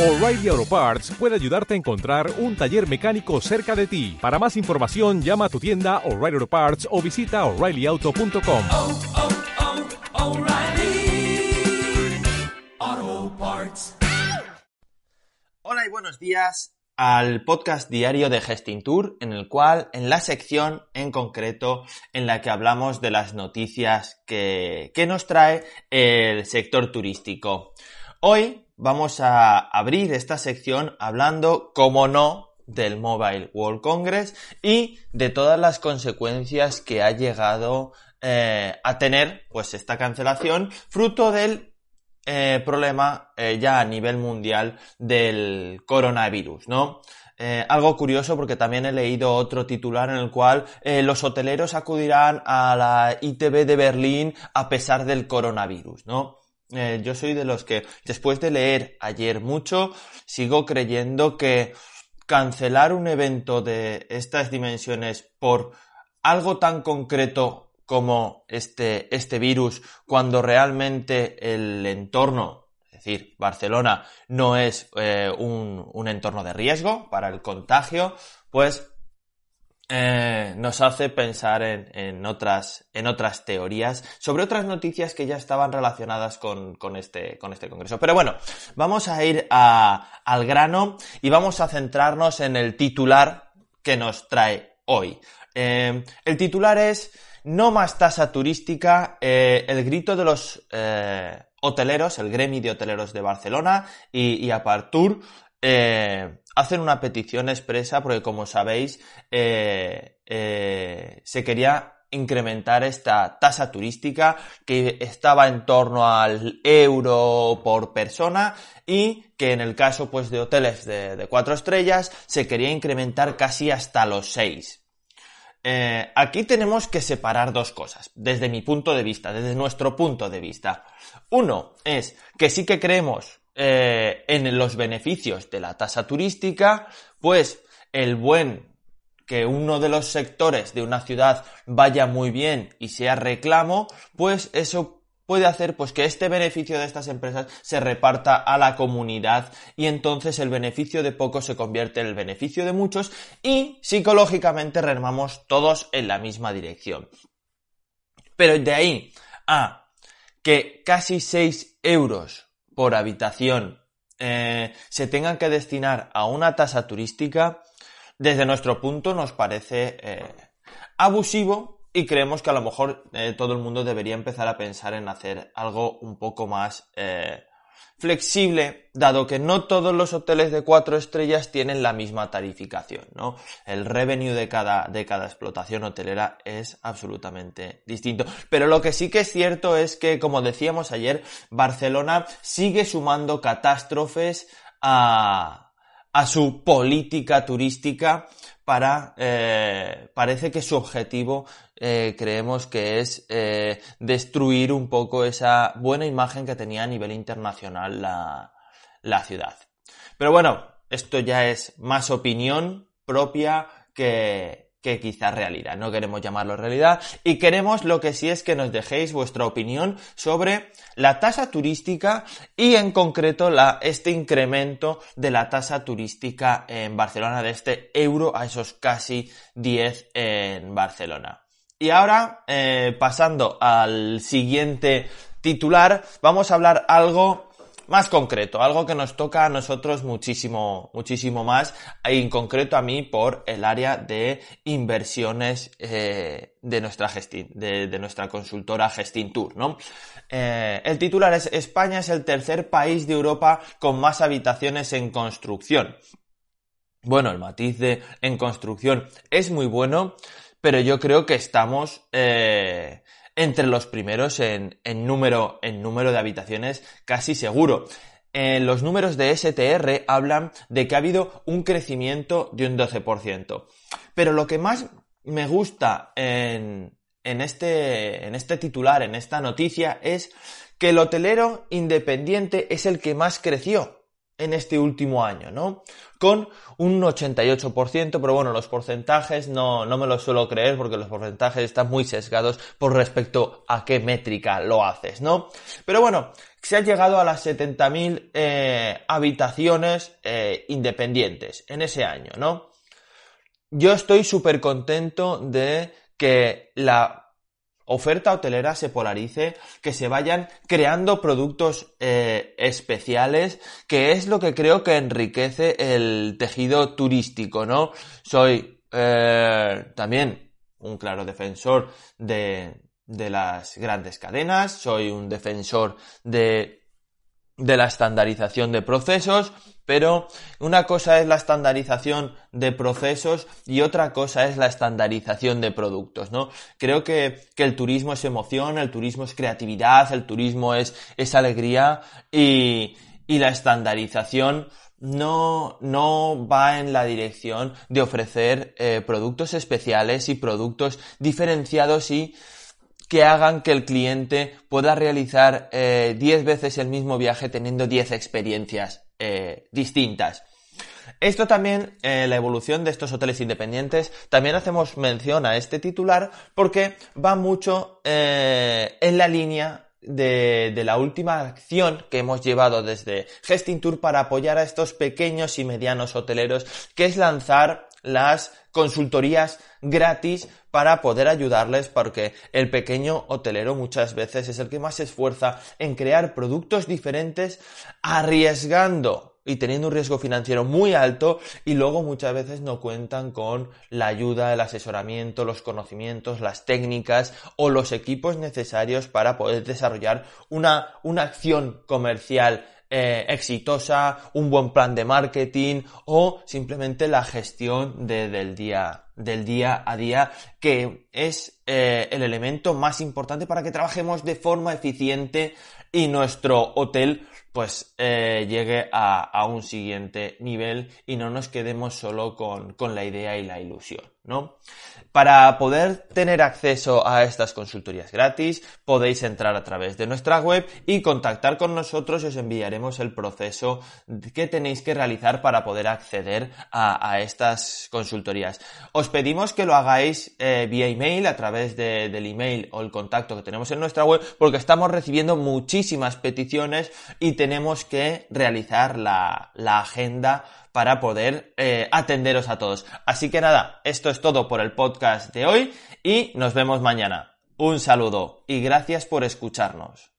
O'Reilly Auto Parts puede ayudarte a encontrar un taller mecánico cerca de ti. Para más información, llama a tu tienda O'Reilly Auto Parts o visita oreillyauto.com. oh, oh, Parts. Hola y buenos días al podcast diario de Gestintour, en el cual, en la sección en concreto, en la que hablamos de las noticias que, que nos trae el sector turístico. Hoy vamos a abrir esta sección hablando, como no, del Mobile World Congress y de todas las consecuencias que ha llegado eh, a tener pues esta cancelación fruto del eh, problema eh, ya a nivel mundial del coronavirus, ¿no? Algo curioso porque también he leído otro titular en el cual los hoteleros acudirán a la ITB de Berlín a pesar del coronavirus, ¿no? Eh, yo soy de los que, después de leer ayer mucho, sigo creyendo que cancelar un evento de estas dimensiones por algo tan concreto como este, este virus, cuando realmente el entorno, es decir, Barcelona, no es eh, un, un entorno de riesgo para el contagio, pues eh, nos hace pensar en, en, otras, en otras teorías sobre otras noticias que ya estaban relacionadas con, con, este, con este congreso. Pero bueno, vamos a ir a, al grano y vamos a centrarnos en el titular que nos trae hoy. Eh, el titular es No más tasa turística, eh, el grito de los eh, hoteleros, el gremio de hoteleros de Barcelona y, y Apartur, eh, hacen una petición expresa porque, como sabéis, eh, eh, se quería incrementar esta tasa turística que estaba en torno al euro por persona y que en el caso pues de hoteles de, cuatro estrellas se quería incrementar casi hasta los seis. Aquí tenemos que separar dos cosas, desde mi punto de vista, desde nuestro punto de vista. Uno es que sí que creemos eh, en los beneficios de la tasa turística, pues el buen que uno de los sectores de una ciudad vaya muy bien y sea reclamo, pues eso puede hacer pues que este beneficio de estas empresas se reparta a la comunidad y entonces el beneficio de pocos se convierte en el beneficio de muchos y psicológicamente remamos todos en la misma dirección. Pero de ahí a que casi 6 euros por habitación eh, se tengan que destinar a una tasa turística, desde nuestro punto nos parece eh, abusivo y creemos que a lo mejor eh, todo el mundo debería empezar a pensar en hacer algo un poco más flexible, dado que no todos los hoteles de cuatro estrellas tienen la misma tarificación, ¿no? El revenue de cada, de cada explotación hotelera es absolutamente distinto. Pero lo que sí que es cierto es que, como decíamos ayer, Barcelona sigue sumando catástrofes a, a su política turística para, eh, parece que su objetivo eh, creemos que es eh, destruir un poco esa buena imagen que tenía a nivel internacional la, la ciudad. Pero bueno, esto ya es más opinión propia que, que quizá realidad. No queremos llamarlo realidad y queremos lo que sí es que nos dejéis vuestra opinión sobre la tasa turística y en concreto este incremento de la tasa turística en Barcelona de este euro a esos casi 10 en Barcelona. Y ahora, eh, pasando al siguiente titular, vamos a hablar algo más concreto, algo que nos toca a nosotros muchísimo, muchísimo más, y en concreto a mí por el área de inversiones eh, de nuestra gesti de, nuestra consultora Gestintour, ¿no? Eh, el titular es España es el tercer país de Europa con más habitaciones en construcción. Bueno, el matiz de en construcción es muy bueno, pero yo creo que estamos eh, entre los primeros en, número, en número de habitaciones casi seguro. Eh, los números de STR hablan de que ha habido un crecimiento de un 12%. Pero lo que más me gusta en, este, en este titular, en esta noticia, es que el hotelero independiente es el que más creció en este último año, ¿no? Con un 88%, pero bueno, los porcentajes no, no me los suelo creer porque los porcentajes están muy sesgados por respecto a qué métrica lo haces, ¿no? Pero bueno, se ha llegado a las 70.000 eh, habitaciones eh, independientes en ese año, ¿no? Yo estoy súper contento de que la oferta hotelera se polarice, que se vayan creando productos eh, especiales, que es lo que creo que enriquece el tejido turístico, ¿no? Soy eh, también un claro defensor de, de las grandes cadenas, soy un defensor de de la estandarización de procesos, pero una cosa es la estandarización de procesos y otra cosa es la estandarización de productos, ¿no? Creo que, que el turismo es emoción, el turismo es creatividad, el turismo es, es alegría y, y la estandarización no, no va en la dirección de ofrecer eh, productos especiales y productos diferenciados y que hagan que el cliente pueda realizar 10 eh, veces el mismo viaje teniendo 10 experiencias eh, distintas. Esto también, eh, la evolución de estos hoteles independientes, también hacemos mención a este titular porque va mucho en la línea de, de, la última acción que hemos llevado desde Gesting Tour para apoyar a estos pequeños y medianos hoteleros, que es lanzar las consultorías gratis para poder ayudarles porque el pequeño hotelero muchas veces es el que más se esfuerza en crear productos diferentes arriesgando y teniendo un riesgo financiero muy alto y luego muchas veces no cuentan con la ayuda, el asesoramiento, los conocimientos, las técnicas o los equipos necesarios para poder desarrollar una, una acción comercial eh, exitosa, un buen plan de marketing o simplemente la gestión del día del día a día que es eh, el elemento más importante para que trabajemos de forma eficiente y nuestro hotel pues eh, llegue a, a, un siguiente nivel y no nos quedemos solo con, con la idea y la ilusión, ¿no? Para poder tener acceso a estas consultorías gratis, podéis entrar a través de nuestra web y contactar con nosotros y os enviaremos el proceso que tenéis que realizar para poder acceder a, estas consultorías. Os pedimos que lo hagáis eh, vía email, a través de, del email o el contacto que tenemos en nuestra web, porque estamos recibiendo muchísimas peticiones y tenemos que realizar la agenda para poder eh, atenderos a todos. Así que nada, esto es todo por el podcast de hoy y nos vemos mañana. Un saludo y gracias por escucharnos.